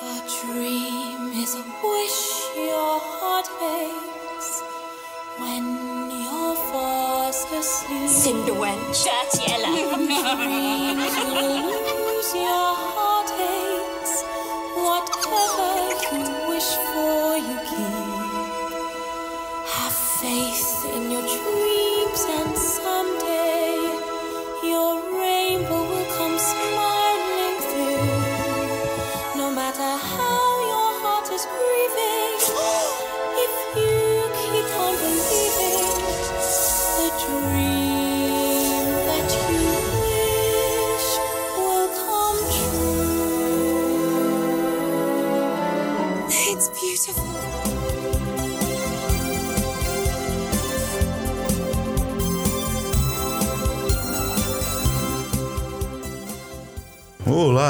A dream is a wish your heart makes when you're fast asleep. Cinderella. the your heart.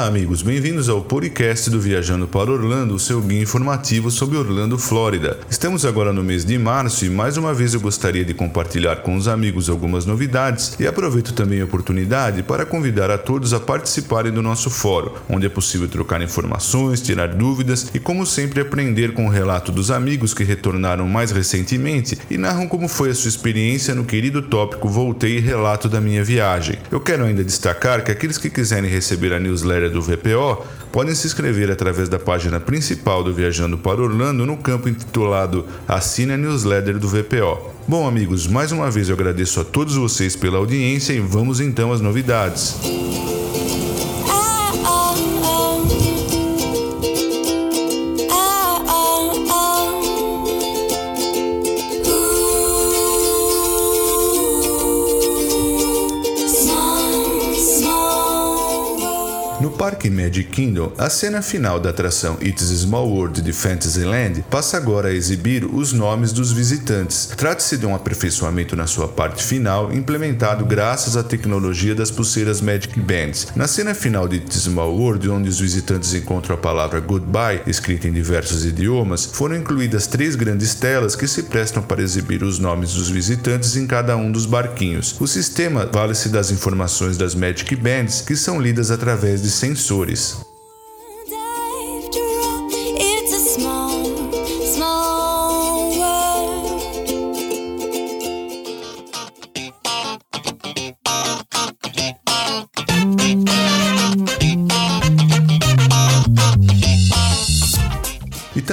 Amigos, bem-vindos ao podcast do Viajando para Orlando, o seu guia informativo sobre Orlando, Flórida. Estamos agora no mês de março e mais uma vez eu gostaria de compartilhar com os amigos algumas novidades e aproveito também a oportunidade para convidar a todos a participarem do nosso fórum, onde é possível trocar informações, tirar dúvidas e, como sempre, aprender com o relato dos amigos que retornaram mais recentemente e narram como foi a sua experiência no querido tópico Voltei e Relato da minha viagem. Eu quero ainda destacar que aqueles que quiserem receber a newsletter do VPO podem se inscrever através da página principal do Viajando para Orlando no campo intitulado Assine a newsletter do VPO. Bom, amigos, mais uma vez eu agradeço a todos vocês pela audiência e vamos então às novidades. Parque Magic Kingdom, a cena final da atração It's Small World de Fantasyland passa agora a exibir os nomes dos visitantes. Trata-se de um aperfeiçoamento na sua parte final, implementado graças à tecnologia das pulseiras Magic Bands. Na cena final de It's Small World, onde os visitantes encontram a palavra Goodbye, escrita em diversos idiomas, foram incluídas três grandes telas que se prestam para exibir os nomes dos visitantes em cada um dos barquinhos. O sistema vale-se das informações das Magic Bands, que são lidas através de sensores.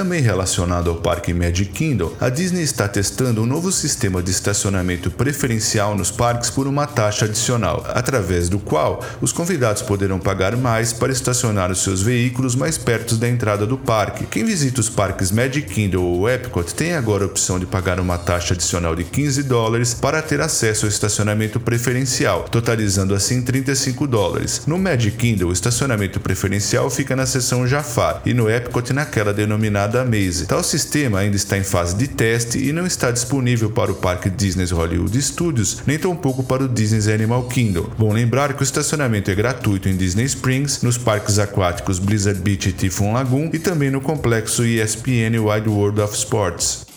Também relacionado ao Parque Magic Kingdom, a Disney está testando um novo sistema de estacionamento preferencial nos parques por uma taxa adicional, através do qual os convidados poderão pagar mais para estacionar os seus veículos mais perto da entrada do parque. Quem visita os parques Magic Kingdom ou Epcot tem agora a opção de pagar uma taxa adicional de 15 dólares para ter acesso ao estacionamento preferencial, totalizando assim 35 dólares. No Magic Kingdom, o estacionamento preferencial fica na seção Jafar e no Epcot naquela denominada Maze. Tal sistema ainda está em fase de teste e não está disponível para o parque Disney's Hollywood Studios, nem tampouco para o Disney's Animal Kingdom. Bom lembrar que o estacionamento é gratuito em Disney Springs, nos parques aquáticos Blizzard Beach e Typhoon Lagoon e também no complexo ESPN Wide World of Sports.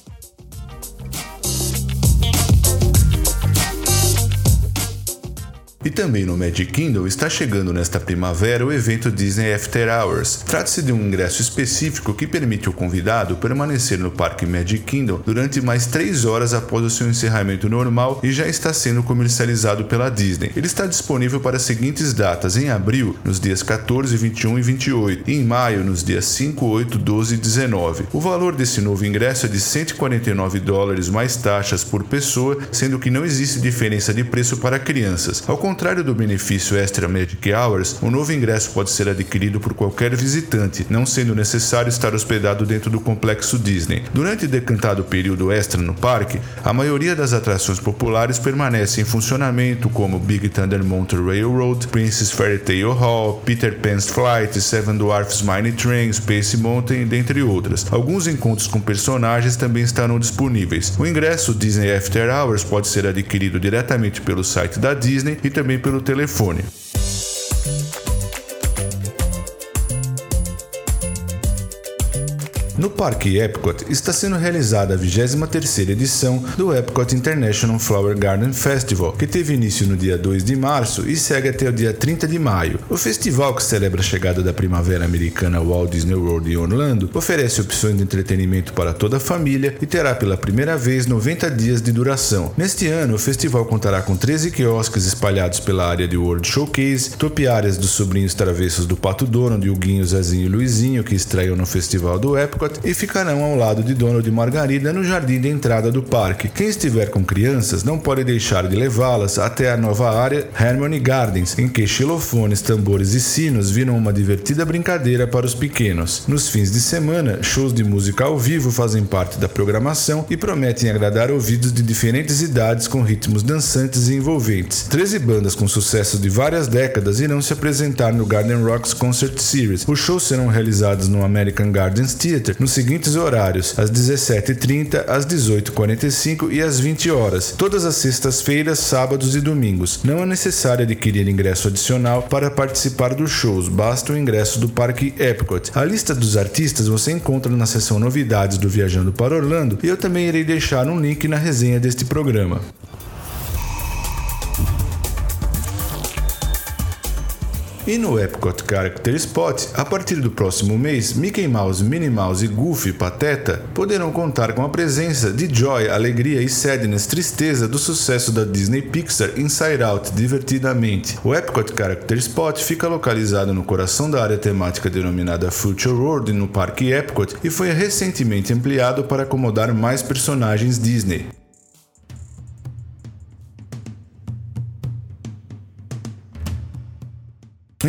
E também no Magic Kingdom está chegando nesta primavera o evento Disney After Hours. Trata-se de um ingresso específico que permite ao convidado permanecer no Parque Magic Kingdom durante mais 3 horas após o seu encerramento normal e já está sendo comercializado pela Disney. Ele está disponível para as seguintes datas: em abril, nos dias 14, 21 e 28, e em maio, nos dias 5, 8, 12 e 19. O valor desse novo ingresso é de 149 dólares mais taxas por pessoa, sendo que não existe diferença de preço para crianças. Ao do benefício Extra Magic Hours, o novo ingresso pode ser adquirido por qualquer visitante, não sendo necessário estar hospedado dentro do complexo Disney. Durante o decantado período extra no parque, a maioria das atrações populares permanece em funcionamento, como Big Thunder Mountain Railroad, Princess Fairy Tale Hall, Peter Pan's Flight, Seven Dwarfs Mine Train, Space Mountain, dentre outras. Alguns encontros com personagens também estarão disponíveis. O ingresso Disney After Hours pode ser adquirido diretamente pelo site da Disney e também pelo telefone. No Parque Epcot está sendo realizada a 23ª edição do Epcot International Flower Garden Festival, que teve início no dia 2 de março e segue até o dia 30 de maio. O festival, que celebra a chegada da primavera americana ao Walt Disney World em Orlando, oferece opções de entretenimento para toda a família e terá pela primeira vez 90 dias de duração. Neste ano, o festival contará com 13 quiosques espalhados pela área de World Showcase, topiárias dos sobrinhos travessos do Pato Donald, Huguinho, Zezinho e Luizinho, que estreiam no festival do Epcot, e ficarão ao lado de Donald e Margarida no jardim de entrada do parque. Quem estiver com crianças não pode deixar de levá-las até a nova área Harmony Gardens, em que xilofones, tambores e sinos viram uma divertida brincadeira para os pequenos. Nos fins de semana, shows de música ao vivo fazem parte da programação e prometem agradar ouvidos de diferentes idades com ritmos dançantes e envolventes. 13 bandas com sucesso de várias décadas irão se apresentar no Garden Rocks Concert Series. Os shows serão realizados no American Gardens Theatre nos seguintes horários: às 17h30, às 18h45 e às 20 horas, todas as sextas-feiras, sábados e domingos. Não é necessário adquirir ingresso adicional para participar dos shows, basta o ingresso do Parque Epcot. A lista dos artistas você encontra na seção Novidades do Viajando para Orlando e eu também irei deixar um link na resenha deste programa. E no Epcot Character Spot, a partir do próximo mês, Mickey Mouse, Minnie Mouse, Goofy e Pateta poderão contar com a presença de Joy, Alegria e Sadness, Tristeza do sucesso da Disney Pixar Inside Out Divertidamente. O Epcot Character Spot fica localizado no coração da área temática denominada Future World no Parque Epcot e foi recentemente ampliado para acomodar mais personagens Disney.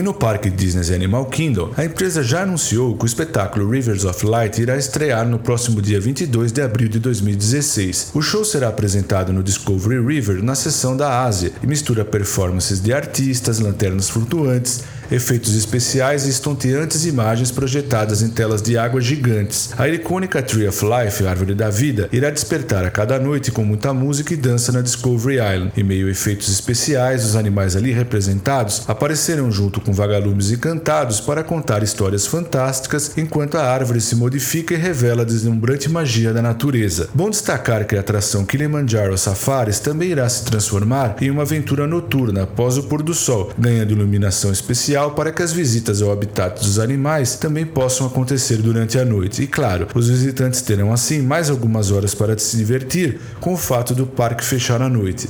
E no parque Disney Animal Kingdom, a empresa já anunciou que o espetáculo Rivers of Light irá estrear no próximo dia 22 de abril de 2016. O show será apresentado no Discovery River na seção da Ásia e mistura performances de artistas, lanternas flutuantes, efeitos especiais e estonteantes imagens projetadas em telas de água gigantes. A icônica Tree of Life, Árvore da Vida, irá despertar a cada noite com muita música e dança na Discovery Island. Em meio a efeitos especiais, os animais ali representados aparecerão junto com vagalumes encantados para contar histórias fantásticas enquanto a árvore se modifica e revela a deslumbrante magia da natureza. Bom destacar que a atração Kilimanjaro Safaris também irá se transformar em uma aventura noturna após o pôr do sol, ganhando iluminação especial para que as visitas ao habitat dos animais também possam acontecer durante a noite. E claro, os visitantes terão assim mais algumas horas para se divertir com o fato do parque fechar à noite.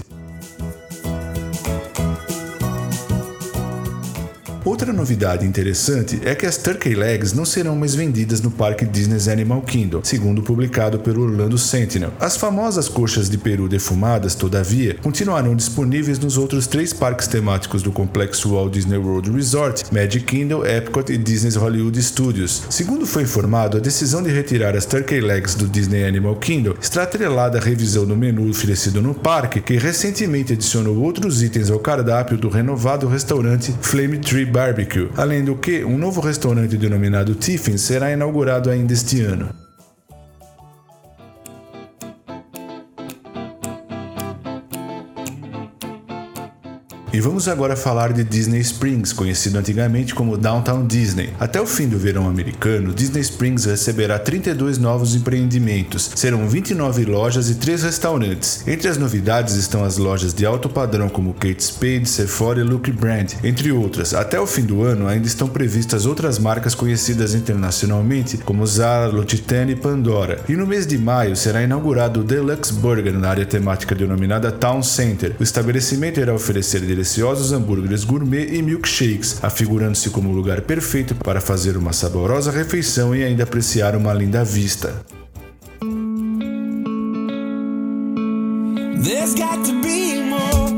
Outra novidade interessante é que as Turkey Legs não serão mais vendidas no parque Disney's Animal Kingdom, segundo publicado pelo Orlando Sentinel. As famosas coxas de peru defumadas, todavia, continuarão disponíveis nos outros três parques temáticos do complexo Walt Disney World Resort, Magic Kingdom, Epcot e Disney's Hollywood Studios. Segundo foi informado, a decisão de retirar as Turkey Legs do Disney Animal Kingdom está atrelada à revisão do menu oferecido no parque, que recentemente adicionou outros itens ao cardápio do renovado restaurante Flame Tree Barbecue, além do que um novo restaurante denominado Tiffin será inaugurado ainda este ano. E vamos agora falar de Disney Springs, conhecido antigamente como Downtown Disney. Até o fim do verão americano, Disney Springs receberá 32 novos empreendimentos. Serão 29 lojas e 3 restaurantes. Entre as novidades estão as lojas de alto padrão como Kate Spade, Sephora e Luke Brand, entre outras. Até o fim do ano ainda estão previstas outras marcas conhecidas internacionalmente como Zara, L'Occitane e Pandora. E no mês de maio será inaugurado o Deluxe Burger na área temática denominada Town Center. O estabelecimento irá oferecer deliciosos hambúrgueres gourmet e milkshakes, afigurando-se como o lugar perfeito para fazer uma saborosa refeição e ainda apreciar uma linda vista. There's got to be more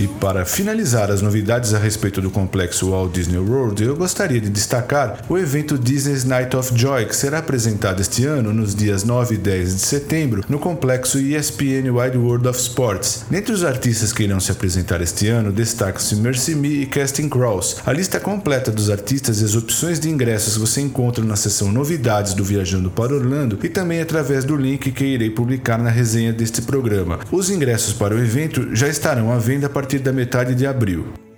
E para finalizar as novidades a respeito do complexo Walt Disney World, eu gostaria de destacar o evento Disney's Night of Joy, que será apresentado este ano nos dias 9 e 10 de setembro no complexo ESPN Wide World of Sports. Dentre os artistas que irão se apresentar este ano, destacam-se Mercy Me e Casting Crows. A lista completa dos artistas e as opções de ingressos você encontra na seção Novidades do Viajando para Orlando e também através do link que irei publicar na resenha deste programa. Os ingressos para o evento já estarão à venda a partir da metade de abril.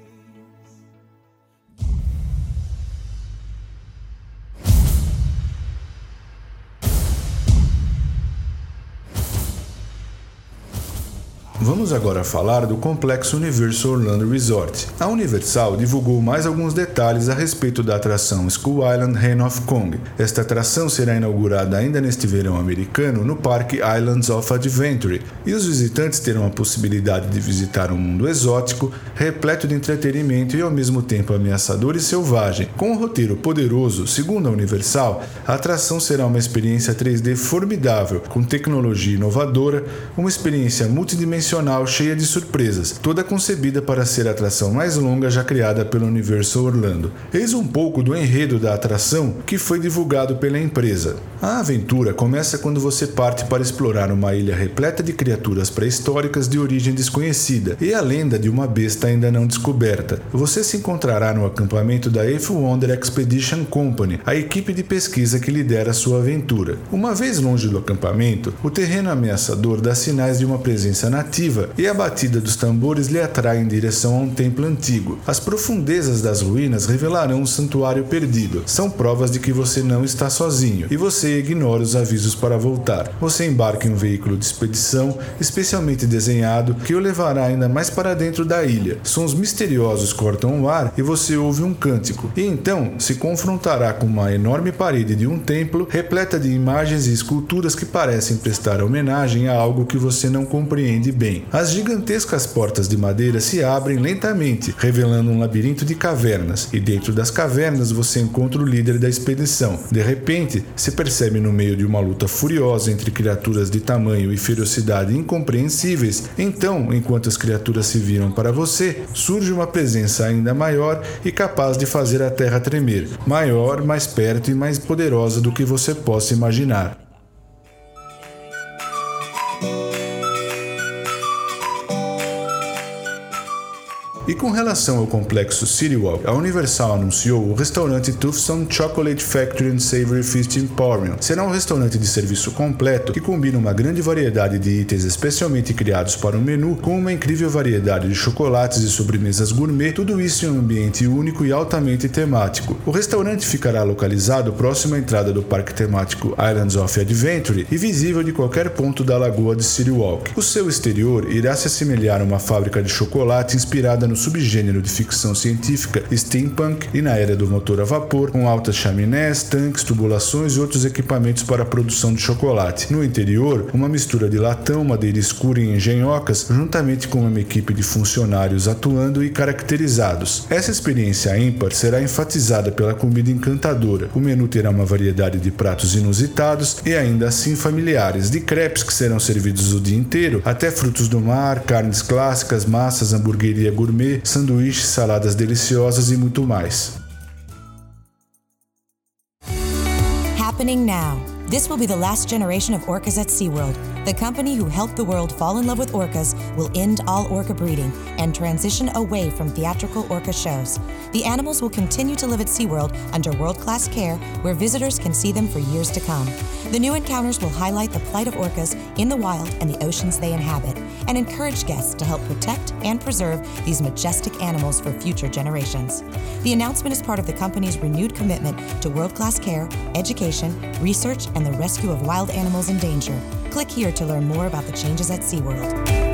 Vamos agora falar do complexo Universal Orlando Resort. A Universal divulgou mais alguns detalhes a respeito da atração Skull Island Reign of Kong. Esta atração será inaugurada ainda neste verão americano no Parque Islands of Adventure e os visitantes terão a possibilidade de visitar um mundo exótico, repleto de entretenimento e ao mesmo tempo ameaçador e selvagem. Com um roteiro poderoso, segundo a Universal, a atração será uma experiência 3D formidável, com tecnologia inovadora, uma experiência multidimensional cheia de surpresas, toda concebida para ser a atração mais longa já criada pela Universal Orlando. Eis um pouco do enredo da atração que foi divulgado pela empresa. A aventura começa quando você parte para explorar uma ilha repleta de criaturas pré-históricas de origem desconhecida e a lenda de uma besta ainda não descoberta. Você se encontrará no acampamento da Eighth Wonder Expedition Company, a equipe de pesquisa que lidera sua aventura. Uma vez longe do acampamento, o terreno ameaçador dá sinais de uma presença nativa e a batida dos tambores lhe atrai em direção a um templo antigo. As profundezas das ruínas revelarão um santuário perdido. São provas de que você não está sozinho e você ignora os avisos para voltar. Você embarca em um veículo de expedição especialmente desenhado que o levará ainda mais para dentro da ilha. Sons misteriosos cortam o ar e você ouve um cântico. E então se confrontará com uma enorme parede de um templo repleta de imagens e esculturas que parecem prestar homenagem a algo que você não compreende bem. As gigantescas portas de madeira se abrem lentamente, revelando um labirinto de cavernas, e dentro das cavernas você encontra o líder da expedição. De repente, se percebe no meio de uma luta furiosa entre criaturas de tamanho e ferocidade incompreensíveis. Então, enquanto as criaturas se viram para você, surge uma presença ainda maior e capaz de fazer a terra tremer, maior, mais perto e mais poderosa do que você possa imaginar. E com relação ao complexo City Walk, a Universal anunciou o restaurante Tufson Chocolate Factory and Savory Feast Emporium. Será um restaurante de serviço completo que combina uma grande variedade de itens especialmente criados para o menu, com uma incrível variedade de chocolates e sobremesas gourmet, tudo isso em um ambiente único e altamente temático. O restaurante ficará localizado próximo à entrada do parque temático Islands of Adventure e visível de qualquer ponto da lagoa de City Walk. O seu exterior irá se assemelhar a uma fábrica de chocolate inspirada no subgênero de ficção científica steampunk e na era do motor a vapor, com altas chaminés, tanques, tubulações e outros equipamentos para a produção de chocolate. No interior, uma mistura de latão, madeira escura e engenhocas, juntamente com uma equipe de funcionários atuando e caracterizados. Essa experiência ímpar será enfatizada pela comida encantadora. O menu terá uma variedade de pratos inusitados e ainda assim familiares, de crepes que serão servidos o dia inteiro, até frutos do mar, carnes clássicas, massas, hamburgueria gourmet gourmet, sanduíches, saladas deliciosas e muito mais. Happening now. This will be the last generation of orcas at SeaWorld. The company who helped the world fall in love with orcas will end all orca breeding and transition away from theatrical orca shows. The animals will continue to live at SeaWorld under world class care where visitors can see them for years to come. The new encounters will highlight the plight of orcas in the wild and the oceans they inhabit and encourage guests to help protect and preserve these majestic animals for future generations. The announcement is part of the company's renewed commitment to world class care, education, research, and the rescue of wild animals in danger. Click here to learn more about the changes at SeaWorld.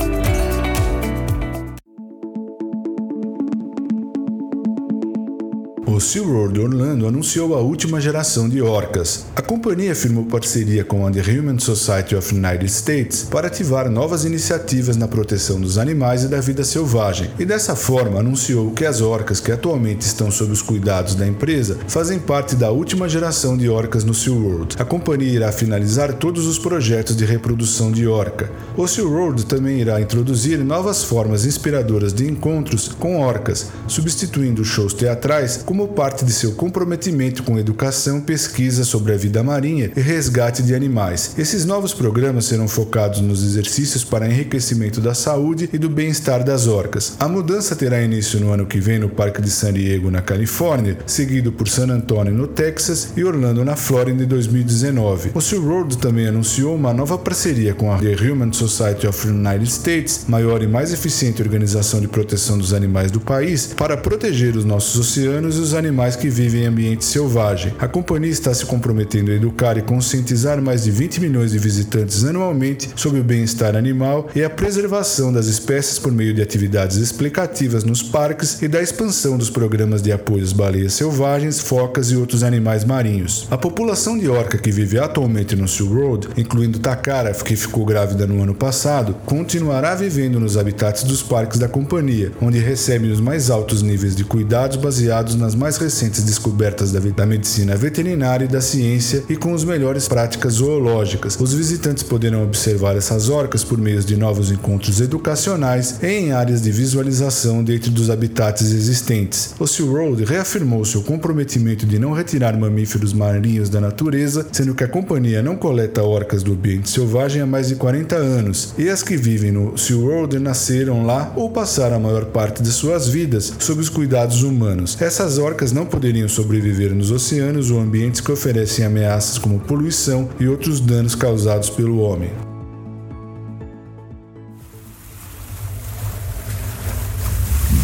O SeaWorld Orlando anunciou a última geração de orcas. A companhia firmou parceria com a The Human Society of United States para ativar novas iniciativas na proteção dos animais e da vida selvagem, e dessa forma anunciou que as orcas que atualmente estão sob os cuidados da empresa fazem parte da última geração de orcas no SeaWorld. A companhia irá finalizar todos os projetos de reprodução de orca. O SeaWorld também irá introduzir novas formas inspiradoras de encontros com orcas, substituindo shows teatrais como parte de seu comprometimento com educação, pesquisa sobre a vida marinha e resgate de animais. Esses novos programas serão focados nos exercícios para enriquecimento da saúde e do bem-estar das orcas. A mudança terá início no ano que vem no Parque de San Diego, na Califórnia, seguido por San Antonio, no Texas, e Orlando, na Flórida, em 2019. O SeaWorld também anunciou uma nova parceria com a The Human Society of United States, maior e mais eficiente organização de proteção dos animais do país, para proteger os nossos oceanos e os animais que vivem em ambiente selvagem. A companhia está se comprometendo a educar e conscientizar mais de 20 milhões de visitantes anualmente sobre o bem-estar animal e a preservação das espécies por meio de atividades explicativas nos parques e da expansão dos programas de apoio às baleias selvagens, focas e outros animais marinhos. A população de orca que vive atualmente no Silk Road, incluindo Takara, que ficou grávida no ano passado, continuará vivendo nos habitats dos parques da companhia, onde recebem os mais altos níveis de cuidados baseados nas mais recentes descobertas da, da medicina veterinária e da ciência e com as melhores práticas zoológicas. Os visitantes poderão observar essas orcas por meio de novos encontros educacionais em áreas de visualização dentro dos habitats existentes. O Sea Road reafirmou seu comprometimento de não retirar mamíferos marinhos da natureza, sendo que a companhia não coleta orcas do ambiente selvagem há mais de 40 anos, e as que vivem no Sea Road nasceram lá ou passaram a maior parte de suas vidas sob os cuidados humanos. Essas orcas não poderiam sobreviver nos oceanos ou ambientes que oferecem ameaças como poluição e outros danos causados pelo homem.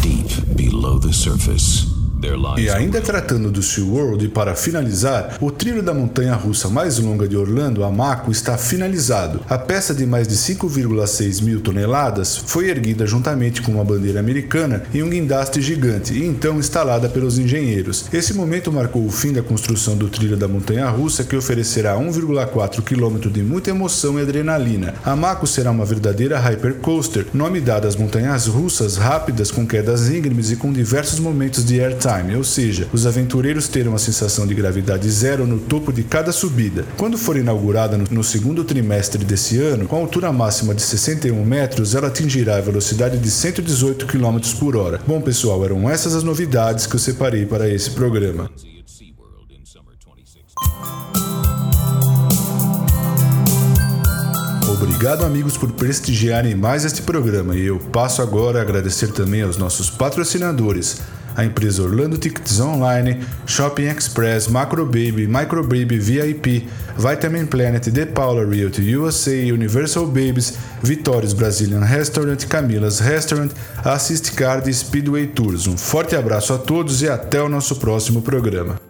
Deep below the surface, E ainda tratando do SeaWorld, e para finalizar, o trilho da montanha russa mais longa de Orlando, a Mako, está finalizado. A peça de mais de 5,6 mil toneladas foi erguida juntamente com uma bandeira americana em um guindaste gigante e então instalada pelos engenheiros. Esse momento marcou o fim da construção do trilho da montanha russa, que oferecerá 1,4 km de muita emoção e adrenalina. A Mako será uma verdadeira hypercoaster, nome dado às montanhas russas rápidas com quedas íngremes e com diversos momentos de airtime, ou seja, os aventureiros terão a sensação de gravidade zero no topo de cada subida. Quando for inaugurada no, no segundo trimestre desse ano, com altura máxima de 61 metros, ela atingirá a velocidade de 118 km por hora. Bom, pessoal, eram essas as novidades que eu separei para esse programa. at SeaWorld in summer 2016. Obrigado, amigos, por prestigiarem mais este programa e eu passo agora a agradecer também aos nossos patrocinadores. A empresa Orlando Tickets Online, Shopping Express, Macro Baby, Micro Baby VIP, Vitamin Planet, The Paula Realty USA, Universal Babies, Vitórios Brazilian Restaurant, Camilas Restaurant, Assist Card e Speedway Tours. Um forte abraço a todos e até o nosso próximo programa.